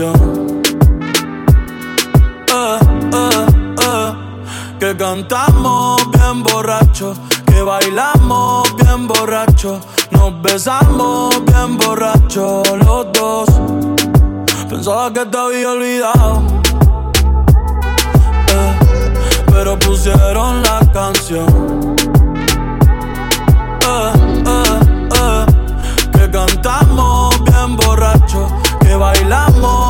canción. Eh, eh, que cantamos bien borrachos. Que bailamos bien borrachos. Nos besamos bien borrachos los dos. Pensaba que te había olvidado. pero pusieron la canción. que cantamos bien borrachos, que bailamos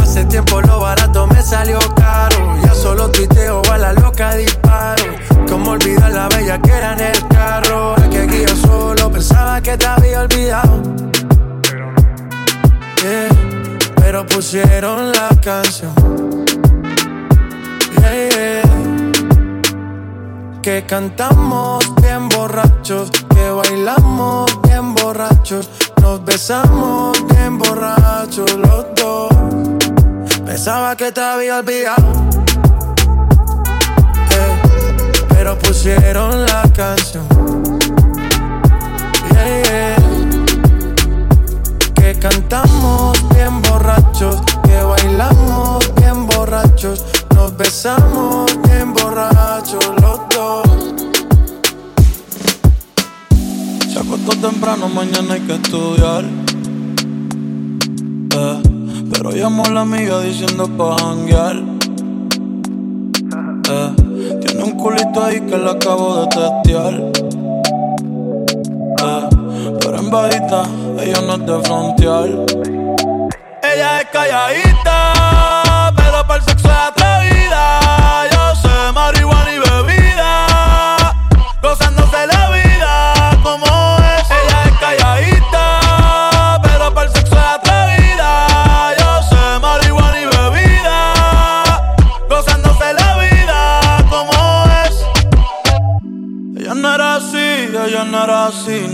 Hace tiempo lo barato me salió caro. Ya solo tuiteo a la loca disparo. Como olvidar la bella que era en el carro. El que yo solo pensaba que te había olvidado. Yeah, pero pusieron la canción. Yeah. Que cantamos bien borrachos bailamos bien borrachos, nos besamos bien borrachos los dos. Pensaba que te había olvidado, eh, pero pusieron la canción. Que cantamos bien borrachos, que bailamos bien borrachos, nos besamos bien borrachos los dos. Se acostó temprano, mañana hay que estudiar. Eh, pero llamó a la amiga diciendo pa' janguear. Eh, tiene un culito ahí que le acabo de testear. Eh, pero en bajita, ella no es de frontear. Ella es calladita, pero para el sexo es atrevida.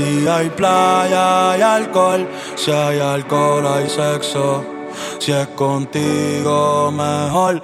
Si hay playa, hay alcohol. Si hay alcohol, hay sexo. Si es contigo, mejor.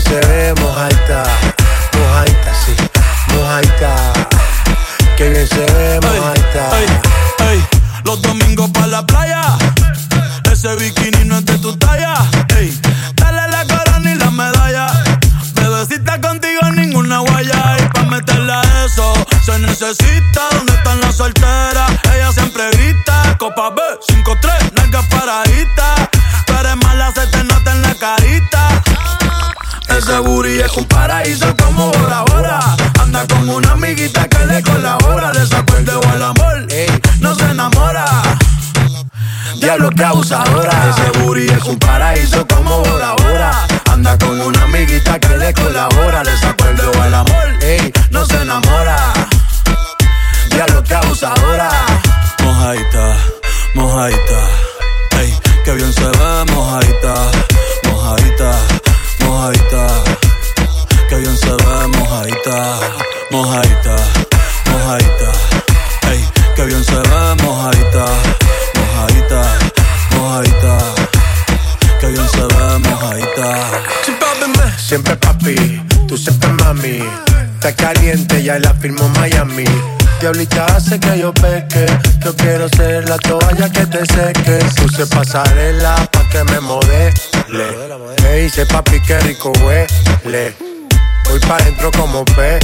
Se ve, mojaita. Como pele.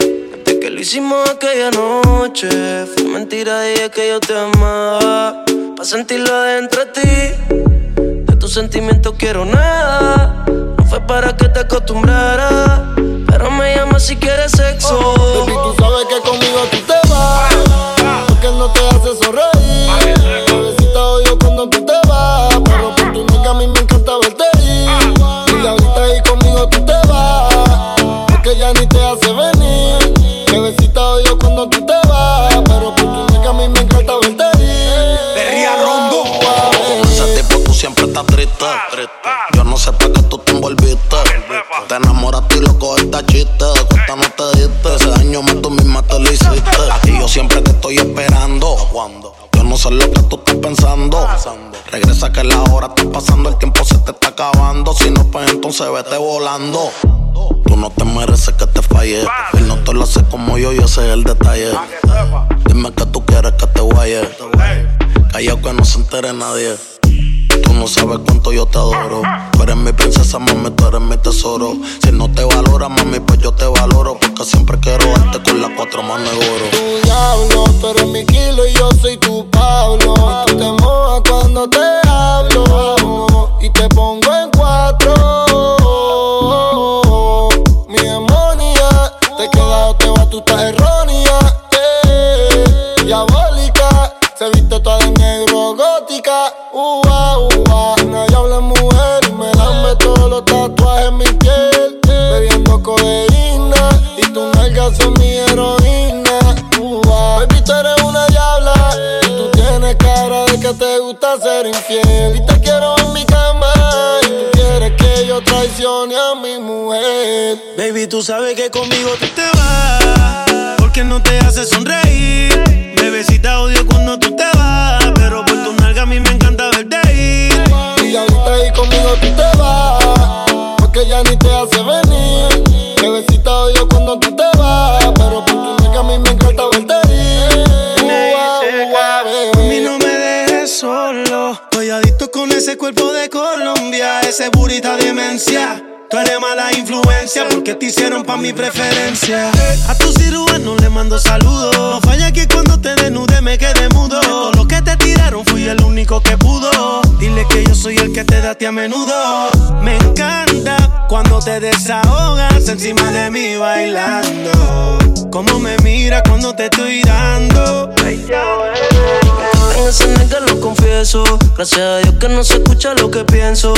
Hicimos aquella noche. Fue mentira, dije que yo te amaba. Pa' sentirlo adentro de ti. De tus sentimientos quiero nada. No fue para que te acostumbrara. Pero me llama si quieres sexo. Baby, tú sabes que conmigo tú te vas. Cuenta no te diste. Ese daño más tú misma te lo hiciste. Y yo siempre te estoy esperando. Yo no sé lo que tú estás pensando. Regresa que la hora está pasando, el tiempo se te está acabando. Si no, pues entonces vete volando. Tú no te mereces que te falle. Él no te lo hace como yo y ese es el detalle. Dime que tú quieres que te guaye. Callao que no se entere nadie. Tú no sabes cuánto yo te adoro. Tú eres mi princesa, mami, tú eres mi tesoro. Si no te valora, mami, pues yo te valoro. Porque siempre quiero darte con las cuatro manos de oro. tu diablo, tú eres mi kilo y yo soy tu Pablo. Te mojas cuando te hablo y te pongo en cuatro. Mi demonia, te queda o te va, tú estás. Ua, ua, nadie habla mujer y me lame todos los tatuajes en mi piel. Bebiendo codeína y tus nalgas son mi heroína. Ua, baby, tú eres una diabla y tú tienes cara de que te gusta ser infiel. Y te quiero en mi cama y tú quieres que yo traicione a mi mujer. Baby, tú sabes que conmigo tú te vas. Porque no te hace sonreír. Bebecita odio Porque ya ni te hace venir Bebecita odio cuando tú te vas Pero por tu nega a mí me encanta verte ir ua, A mí no me dejes solo. Estoy adicto con ese cuerpo de Colombia. Ese burita demencia. Tú eres mala porque te hicieron pa' mi preferencia. A tu cirujano le mando saludos. No falla que cuando te desnude me quede mudo. De todo lo que te tiraron fui el único que pudo. Dile que yo soy el que te da a ti a menudo. Me encanta cuando te desahogas encima de mí bailando. Como me mira cuando te estoy dando. En ese nega lo confieso. Gracias a Dios que no se escucha lo que pienso.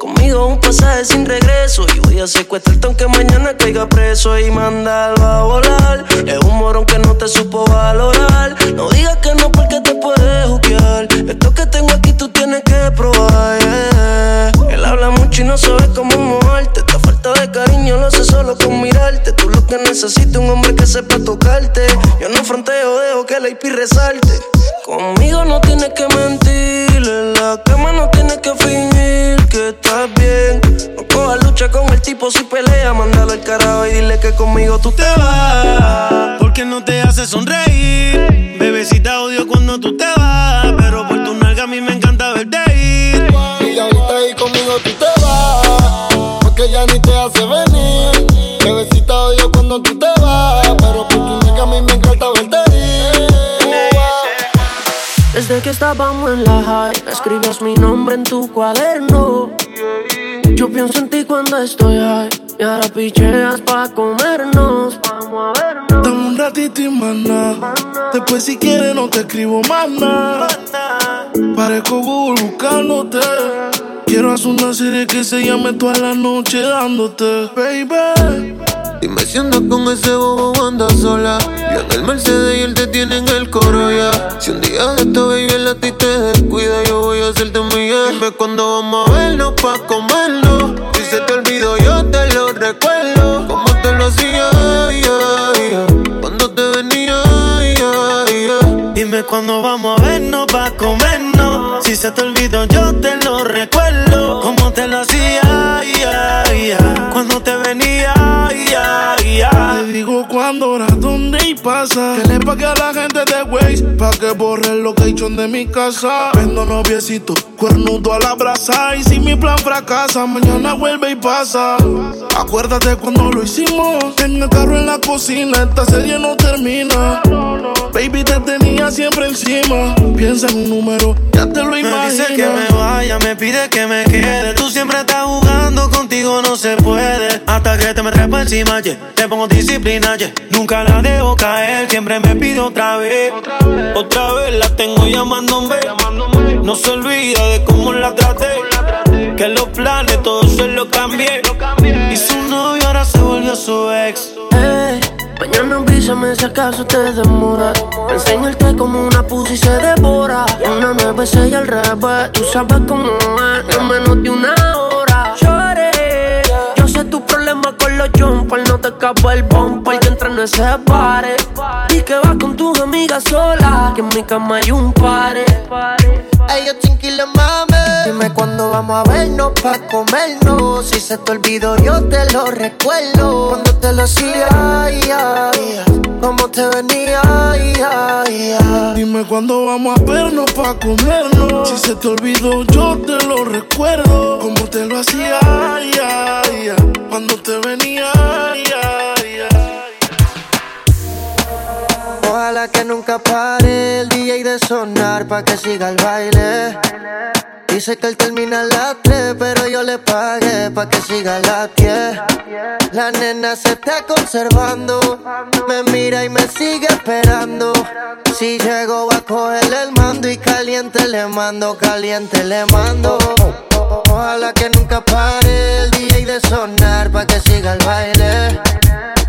Conmigo un pasaje sin regreso. Y voy a secuestrarte aunque mañana caiga preso y mandarlo a volar. Es un morón que no te supo valorar. No digas que no porque te puedes juzgar. Esto que tengo aquí tú tienes que probar. Él habla mucho y no sabe cómo moverte. Esta falta de cariño lo sé solo con mirarte. Tú lo que necesitas un hombre que sepa tocarte. Yo no fronteo, dejo que la IP resalte. Conmigo no tienes que mentir. En la cama no tienes que fingir que estás bien. No cojas lucha con el tipo si pelea. Mándalo al carajo y dile que conmigo tú te vas porque no te hace sonreír. Estábamos en la high, escribías mi nombre en tu cuaderno. Yo pienso en ti cuando estoy high. Y ahora picheas pa' comernos. Vamos a vernos. Dame un ratito y más Después, si quieres, no te escribo más nada. Parezco Google buscándote. Quiero hacer una serie que se llame toda la noche dándote, baby. Andas con ese bobo anda sola. Yo en el Mercedes y él te tiene en el coro ya. Si un día de esto baby el ti te descuida, yo voy a hacerte mía. Dime cuando vamos a vernos pa' comernos. Si se te olvidó, yo te lo recuerdo. Como te lo hacía, cuando te venía, Dime cuando vamos a vernos pa' comernos. Si se te olvidó, pague a la gente de Waze pa' que borre el location de mi casa. Vendo noviecito, cuernudo a la brasa. Y si mi plan fracasa, mañana vuelve y pasa. Acuérdate cuando lo hicimos. En el carro en la cocina, esta serie no termina. Baby, te tenía siempre encima. Piensa en un número, ya te lo imaginas. Me dice que me vaya, me pide que me quede. Tú siempre estás jugando, contigo no se puede. Hasta que te me trepa encima, yeah. te pongo disciplina, yeah. Nunca la dejo caer, siempre me pide otra vez. Otra vez, la tengo llamándome. No se olvida de cómo la traté. Que los planes todos se los cambié. Y su novio ahora se volvió su ex. Mañana avísame si acaso te demora. Enseñarte como una pussy se devora. Una nueve, seis al revés. Tú sabes cómo es, en menos de una hora. Lloré. Yo sé tu problema con los jumpers. No te escapa el bumper que entra en ese pare. Y que vas con tus amigas solas. Que en mi cama hay un pare. Ellos chinquiles mame. Dime cuándo vamos a vernos pa' comernos. Si se te olvidó, yo te lo recuerdo. Cuando te lo hacía, como te venía, Dime cuándo vamos a vernos pa' comernos. Si se te olvidó, yo te lo recuerdo. Como te lo hacía, cuando te venía, Ojalá que nunca pare el DJ de sonar pa' que siga el baile. Dice que él termina a las 3, pero yo le pagué pa' que siga a las 10. La nena se está conservando, me mira y me sigue esperando. Si llego a coger el mando y caliente le mando, caliente le mando. Ojalá que nunca pare el DJ de sonar pa' que siga el baile.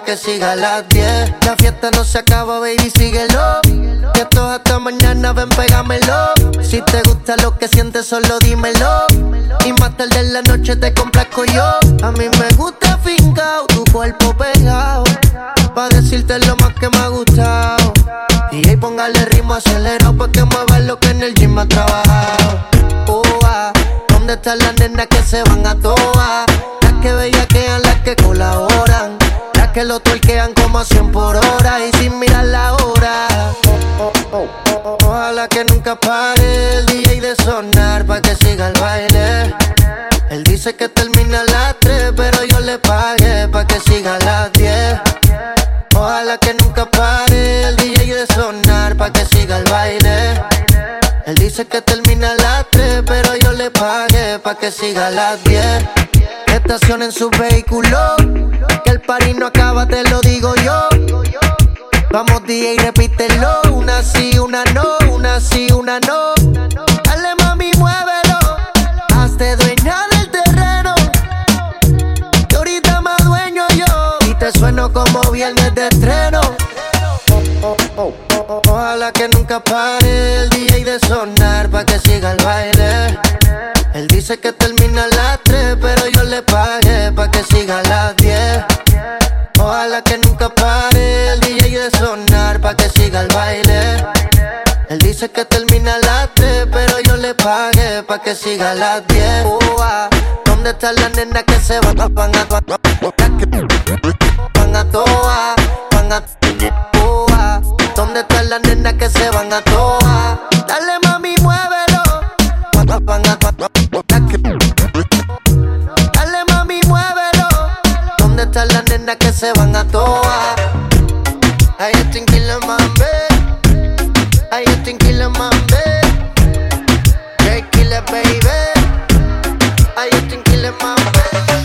que siga las 10. La fiesta no se acaba, baby, síguelo. Que esto hasta mañana, ven, pégamelo. Si te gusta lo que sientes, solo dímelo. Y más tarde en la noche te complazco yo. A mí me gusta fincao, tu cuerpo pegado. Pa' decirte lo más que me ha gustado. Y ahí póngale ritmo acelerado pa' que mueva lo que en el gym ha trabajado. Oh, ah, ¿Dónde están las nenas que se van a toa? Las que bellaquean, las que colaboran. Que lo tuerquean como a 100 por hora y sin mirar la hora. Ojalá que nunca pare el DJ de sonar pa' que siga el baile. Él dice que termina a las 3, pero yo le pagué pa' que siga a las 10. Ojalá que nunca pare el DJ de sonar pa' que siga el baile. Él dice que termina a las 3, pero yo le pagué pa' que siga a las 10. Estación en su vehículo, que el party no acaba, te lo digo yo. Vamos DJ, repítelo, una sí, una no, una sí, una no. Dale mami, muévelo, hazte dueña del terreno. Que ahorita más dueño yo, y te sueno como viernes de estreno. Ojalá que nunca pare el DJ de sonar pa' que siga el baile. Él dice que termina a las 3, pero yo le pagué pa' que siga a las 10. Ojalá que nunca pare el DJ de sonar pa' que siga el baile. Él dice que termina a las 3, pero yo le pagué pa' que siga a las 10. Ua, ¿Dónde están las nenas que se van, van a van a van a toa, van a Ua, ¿Dónde están las nenas que se van a toa? Dale mami, mueve parado, se van a toa. Ay, yo tranquila, mami. Ay, yo tranquila, mami. Baby. Ay, yo tranquila.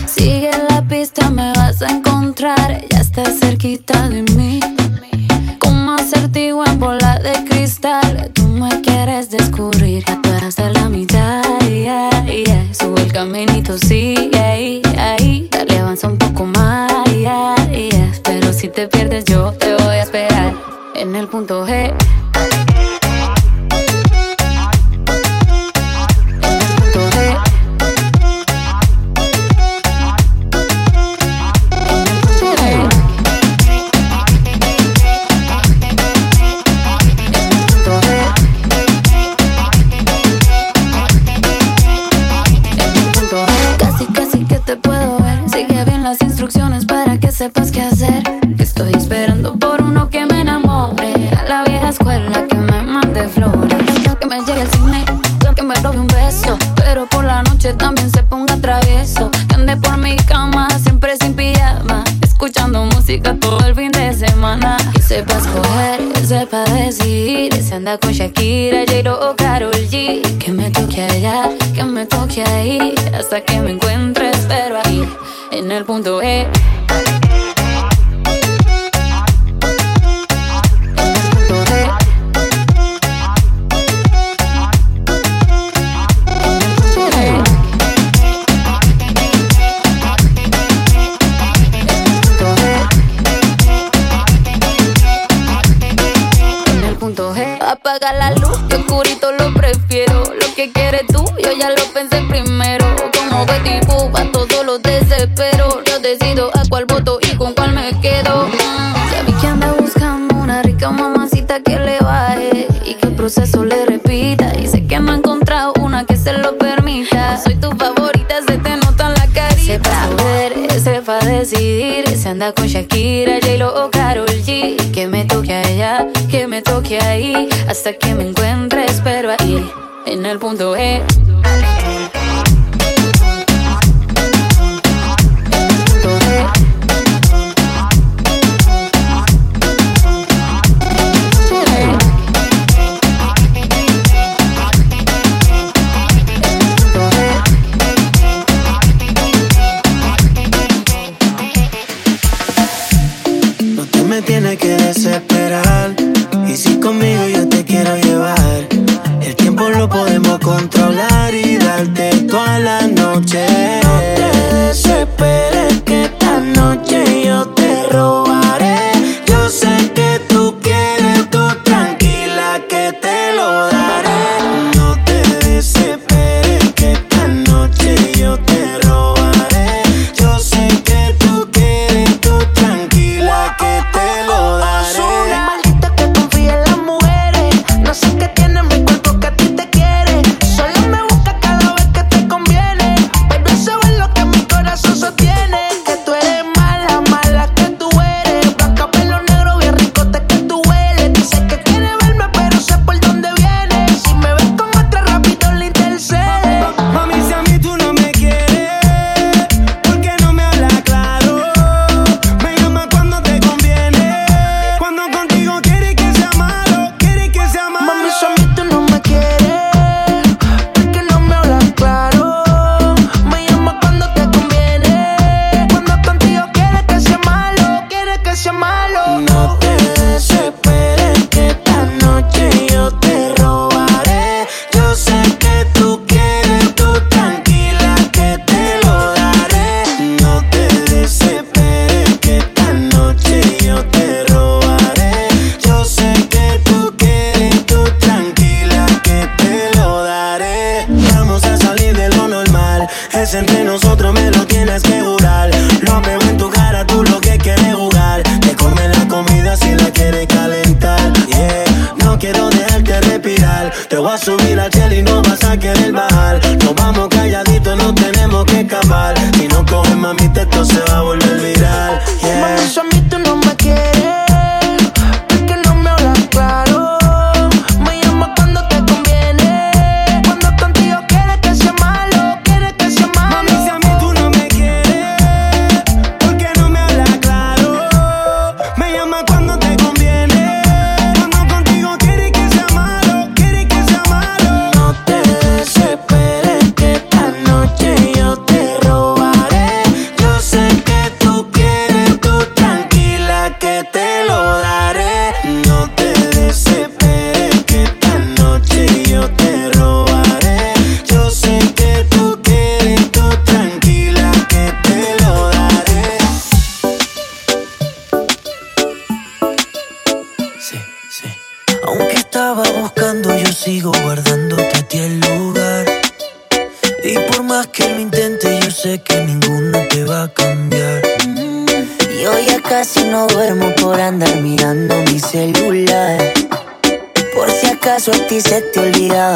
Sigue la pista, me vas a encontrar. Ya estás cerquita de mí. Como acertijo en bola de cristal. Tú me quieres descubrir. Ya tú eres de la mitad yeah. Sube el caminito, sí, ahí, ahí. Dale, avanza un poco más, Pero si te pierdes, yo te voy a esperar en el punto G.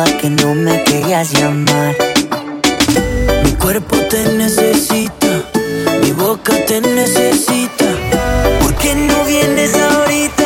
que no me querías llamar. Mi cuerpo te necesita, mi boca te necesita. ¿Por qué no vienes ahorita?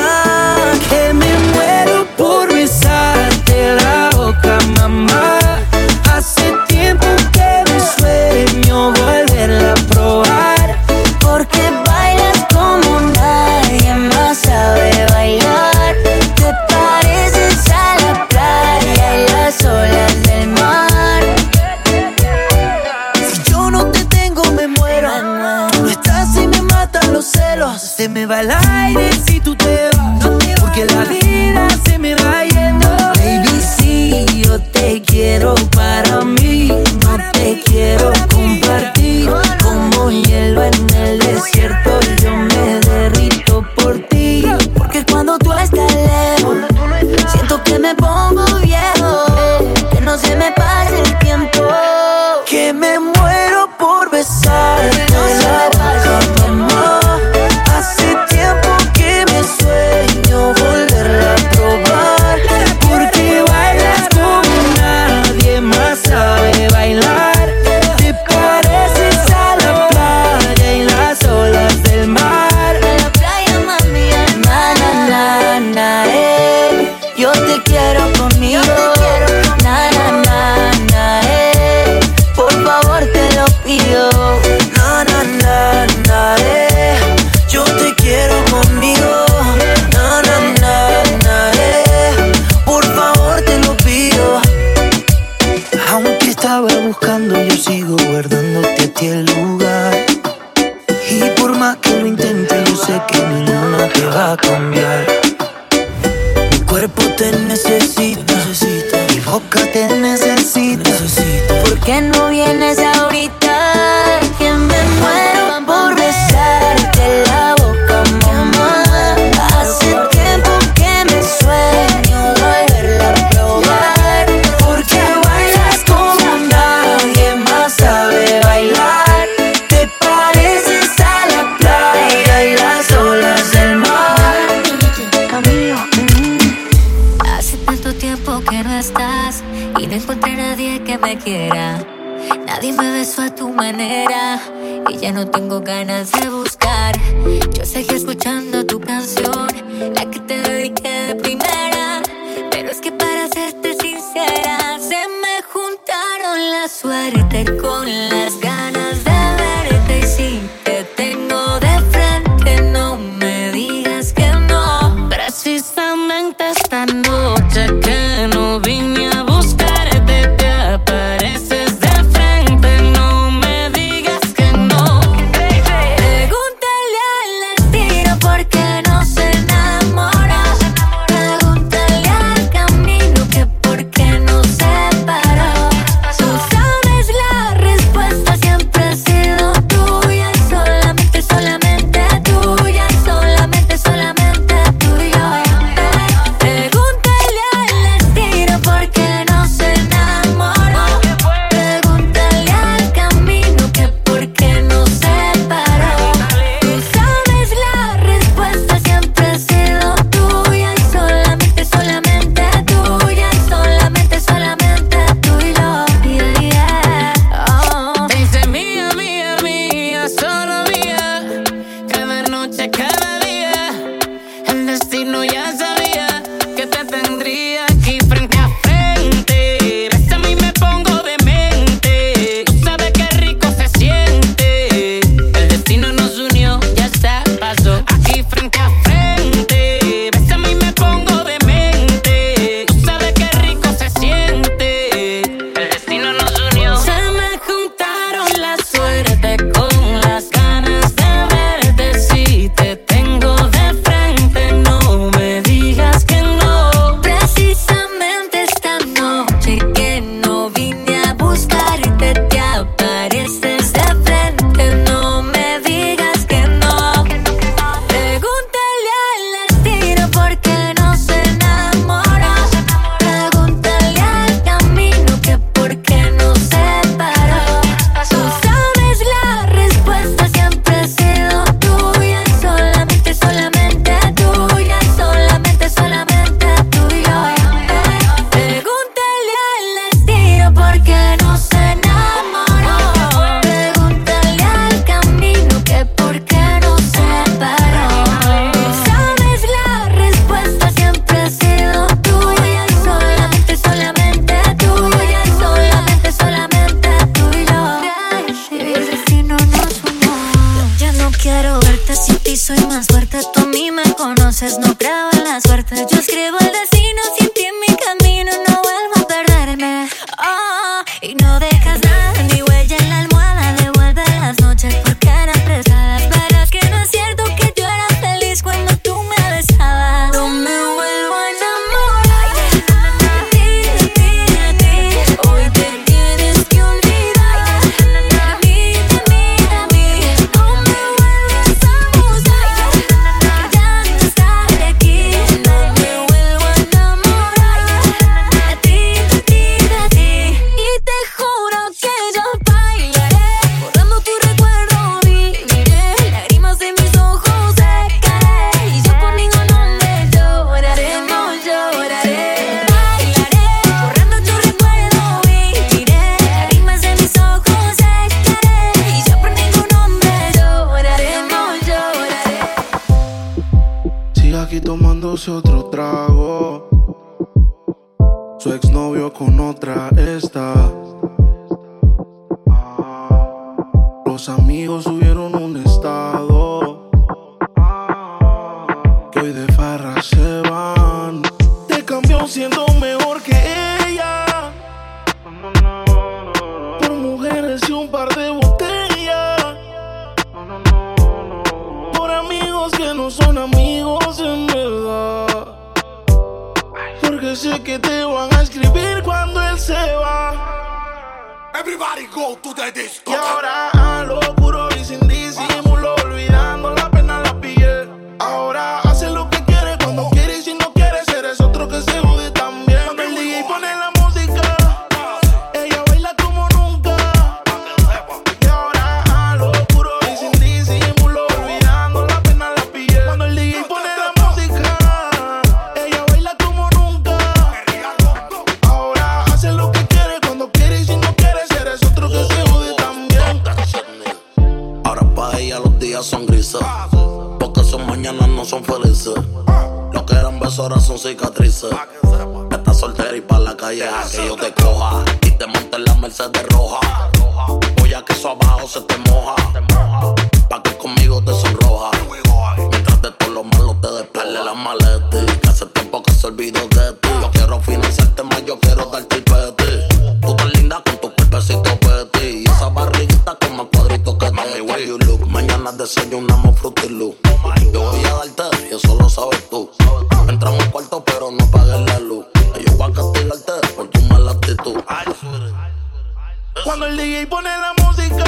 Cuando el DJ pone la música,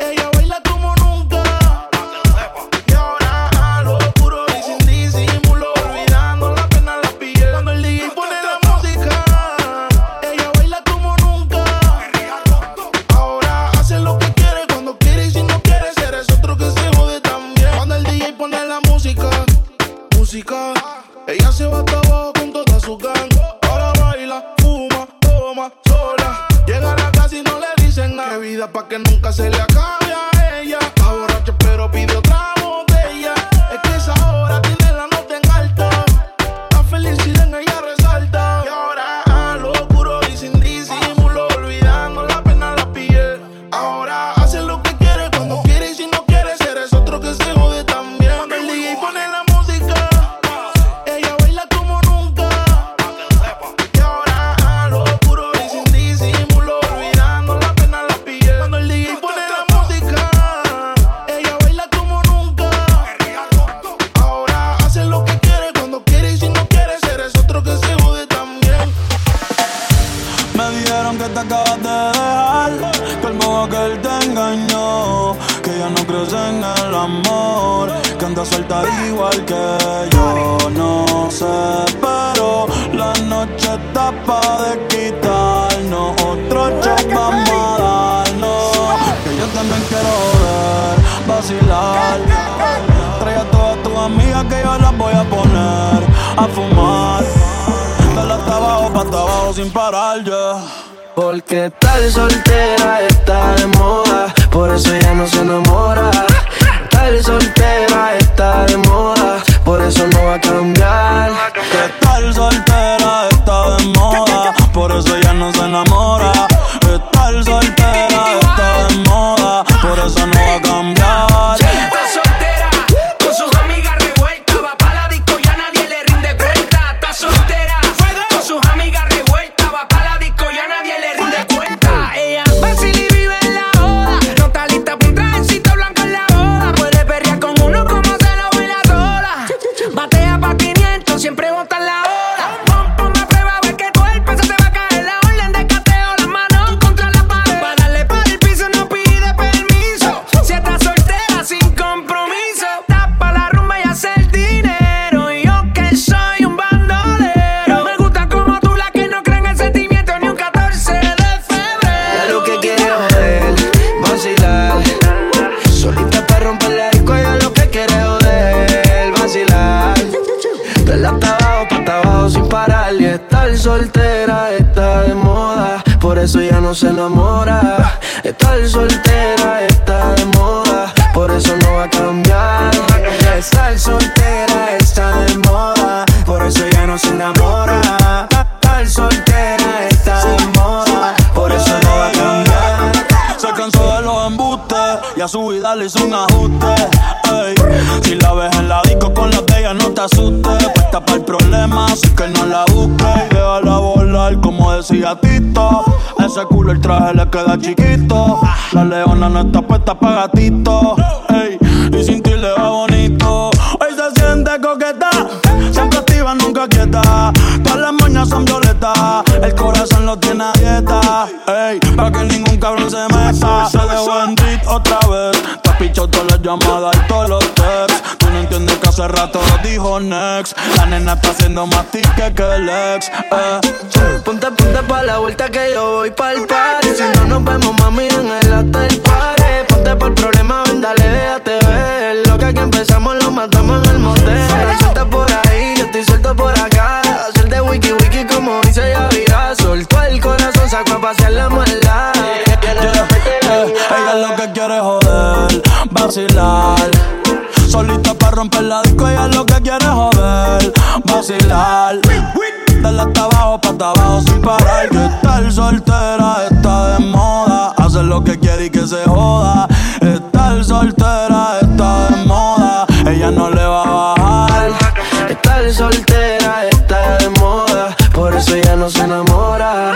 ella baila como que yo las voy a poner a fumar. Dale hasta abajo, pa' hasta abajo sin parar, ya. Porque tal soltera está de moda, por eso ya no se enamora. Tal soltera está de moda, por eso no va a cambiar. Que tal soltera está de moda, por eso ya no se enamora. Que Tal soltera está de moda, por eso no va a cambiar. Se enamora. Estar soltera y a su vida le hizo un ajuste. Si la ves en la disco con la de ella, no te asustes. Puesta para el problema, así que no la busques. Y déjala volar, como decía Tito. Ese culo el traje le queda chiquito. La leona no está puesta para gatito. Y sin ti le va bonito. Hoy se siente coqueta, corazón lo tiene a dieta. Ey, pa' que ningún cabrón se meta. Se dejó en beat otra vez. Te has pichado todas las llamadas y todos los texts. Tú no entiendes que hace rato lo dijo Next. La nena está haciendo más tique que el ex. Eh. Ponte, ponte pa' la vuelta que yo voy pa'l party Si no nos vemos, mami, en el hotel party Ponte pa'l problema, ven, dale, déjate ver Lo que aquí empezamos lo matamos en el motel Suelta por ahí, yo estoy suelto por de como dice Yavira Soltó el corazón, sacó a pasear la maldad Yeah, eh, ella lo que quiere es joder, vacilar. Solita para romper la disco, ella lo que quiere es joder, vacilar. Dale hasta abajo, pa' abajo sin parar. Que estar soltera está de moda. Hacer lo que quiere y que se joda. Estar soltera está de moda. Ella no le va a bajar. Estar soltera eso ya no se enamora.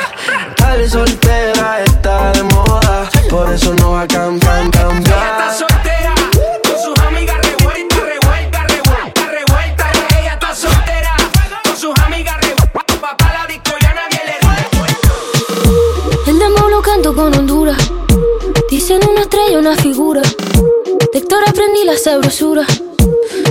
Estar soltera está de moda, por eso no va a cambiar, cambiar. soltera, con sus amigas revuelta, revuelta, revuelta, revuelta. Ella está soltera, con sus amigas revuelta. Papá la disco ya nadie le El demo lo canto con Honduras. Dicen una estrella, una figura. De Héctor aprendí la sabrosura.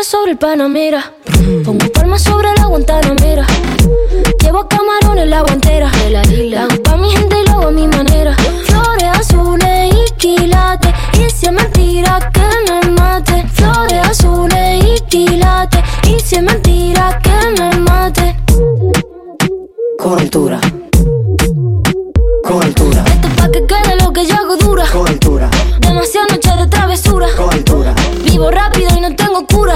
Sobre el Panamera. Pongo palmas sobre la Guantanamera. Llevo camarones la guantera. La hago pa' mi gente y lo hago a mi manera. Flores azules y quilates. Y si es mentira que me mate. Flores azules y quilates. Y si es mentira que me mate. Con altura, con altura, Esto es pa' que quede lo que yo hago dura. con Vivo rápido y no tengo cura.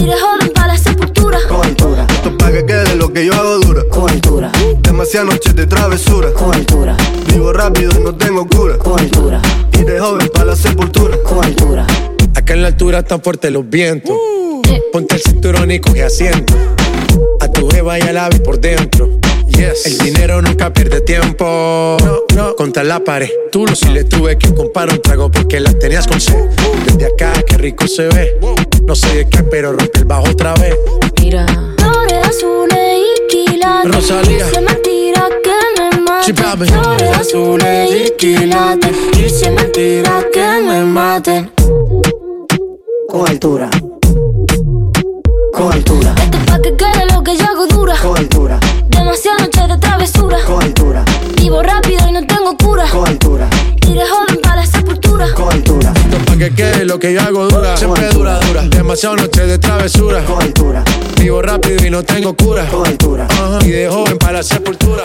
Y de joven para la sepultura. con altura, Esto es pa' que quede lo que yo hago dura. con altura, Demasiadas noches de travesura. con altura, Vivo rápido y no tengo cura. con altura, Y de joven pa' la sepultura. con altura. Acá en la altura están fuertes los vientos. Ponte el cinturón y coge asiento. A tu jeva y al ave por dentro. Yes. El dinero nunca pierde tiempo. No, no. Contra la pared. Tú lo si le tuve que comprar un trago porque las tenías con sed. Desde acá, qué rico se ve. No sé de qué, pero rompe el bajo otra vez. Mira. Flores azules y quilates. Rosalía. Es mentira que me mate. Chipame. Flores azules y quilates. Es mentira que me mate. Con altura, con altura, Esto es pa' que quede lo que yo hago dura. con altura, Demasiadas noches de travesura. con altura, Vivo rápido y no tengo cura. con altura, Y de joven para la sepultura. con altura, pa' que quede lo que yo hago dura. Siempre dura, dura. Demasiadas noches de travesura. con altura, Vivo rápido y no tengo cura. con altura. Ajá. Y de joven para la sepultura.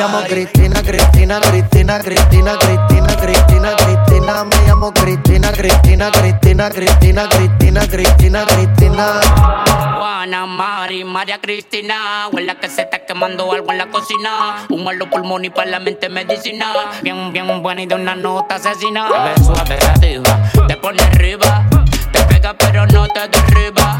llamo Cristina, Cristina, Cristina, Cristina, Cristina, Cristina, Cristina. Me llamo Cristina, Cristina, Cristina, Cristina, Cristina, Cristina, Cristina. Juana, Mari, María Cristina. Huele a que se está quemando algo en la cocina. Un malo pulmón y para la mente medicina. Bien, bien buena y de una nota asesina. Ves suave arriba, te pone arriba. Te pega pero no te derriba.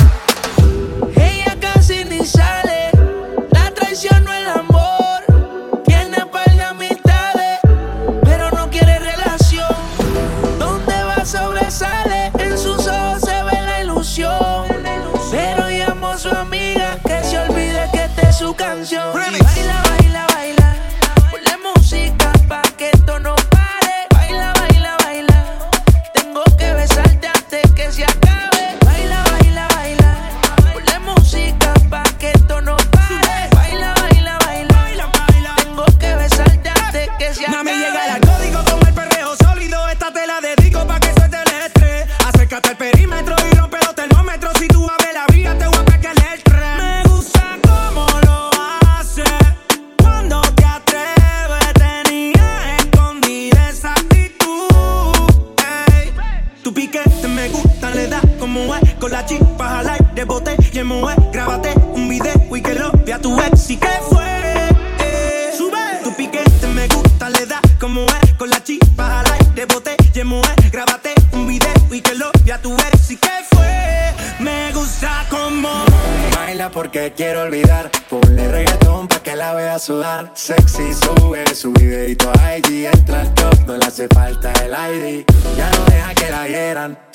Canción. Baila, baila, baila,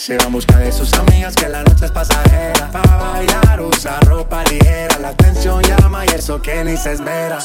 Se va en busca de sus amigas que la noche es pasajera. Pa' bailar usa ropa ligera. La atención llama y eso que ni se esmera.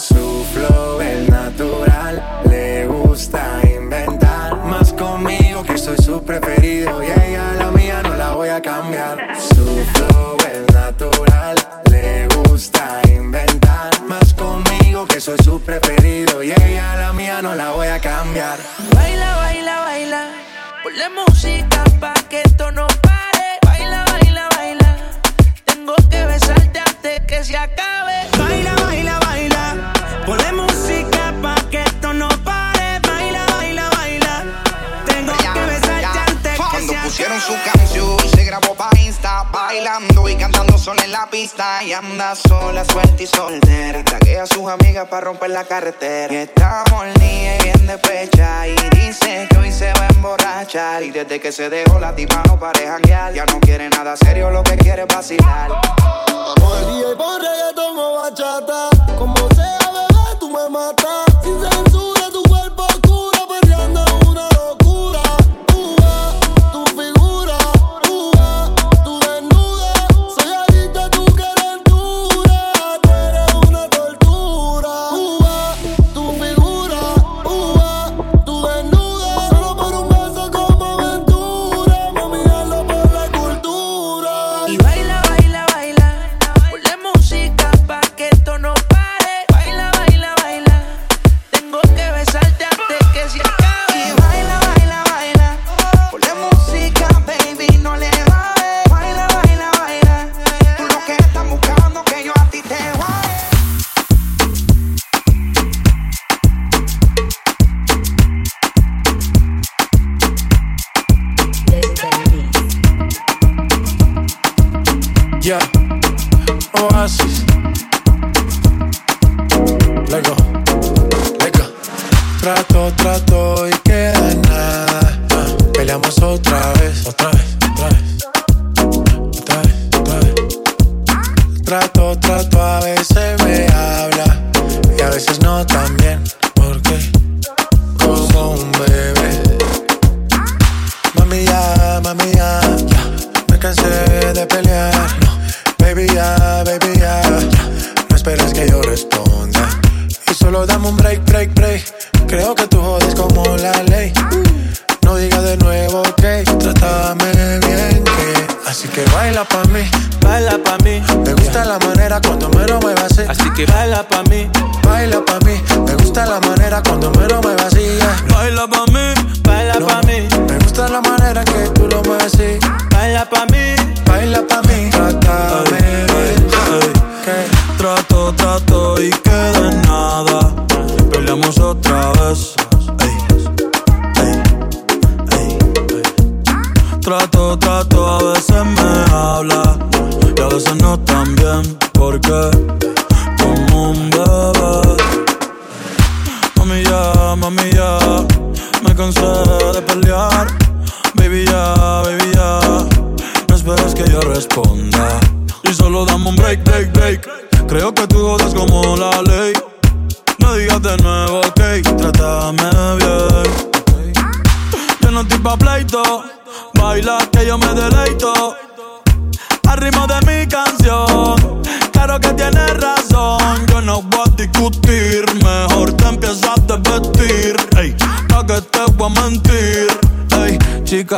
Y cantando sola en la pista. Y anda sola, suelta y soltera. Tragué a sus amigas para romper la carretera. Y está molida y bien despecha. Y dice que hoy se va a emborrachar. Y desde que se dejó la tipa no para janguear. Ya no quiere nada serio, lo que quiere es vacilar. El DJ pon reggaetón o bachata. Como sea, bebé, tú me matas. Sin censura, Yeah, Oasis. Lego, Lego. Trato, trato y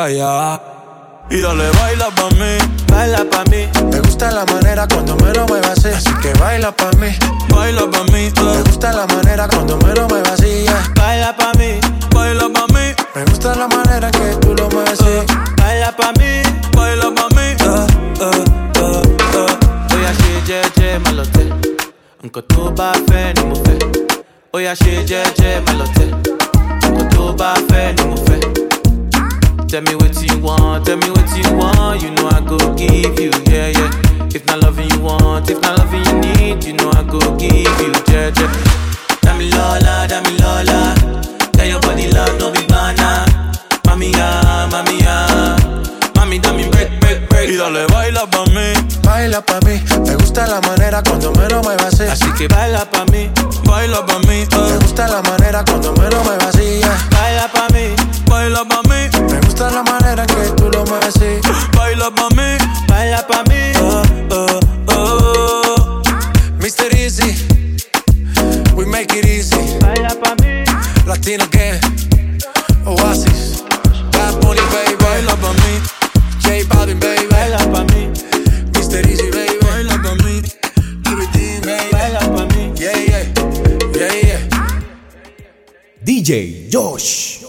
Y dale, baila pa' mí, baila pa' mí. Me gusta la manera cuando me lo muevas así. Así que baila pa' mí, baila pa' mí. Me gusta la manera cuando me lo muevas así. Baila pa' mí, baila pa' mí. Me gusta la manera que tú lo mueves así. Baila pa' mí, baila pa' mí. Uh, uh, uh, Oya shit, yeah, yeah, malote. Nko tó bá fẹ́ ni fẹ́. Oya shit, yeah, yeah, malote. Nko tó bá fẹ́ ni fẹ́. Tell me what you want, tell me what you want. You know I go give you, yeah, yeah. If not loving you want, if not loving you need, you know I go give you, yeah, yeah. Dami Lola, Dami Lola. Tell your body love, no be banana. Mami, ya, mami, ya. Mami, dame break, break, break. Y dale, baila pa' mí. Baila pa' mí. Me gusta la manera cuando me lo muevas así. Así que baila pa' mí. Baila pa' mí. Uh. Me gusta la manera cuando me lo muevas así. Yeah. Baila pa' mí. Baila pa' mí. Me gusta la manera que tú lo mueves así. Baila pa' mí. Baila pa' mí. Uh, uh, uh. Mr. Easy. We make it easy. Baila pa' mí. Latino que Oasis. Bad Bunny, baby. Baila pa' mí. J Balvin, baby. Baila. Mr. Easy, baby. Baila pa' mí. Everything, baby. Baila pa' mí. Yeah, yeah. Yeah, yeah. DJ Josh.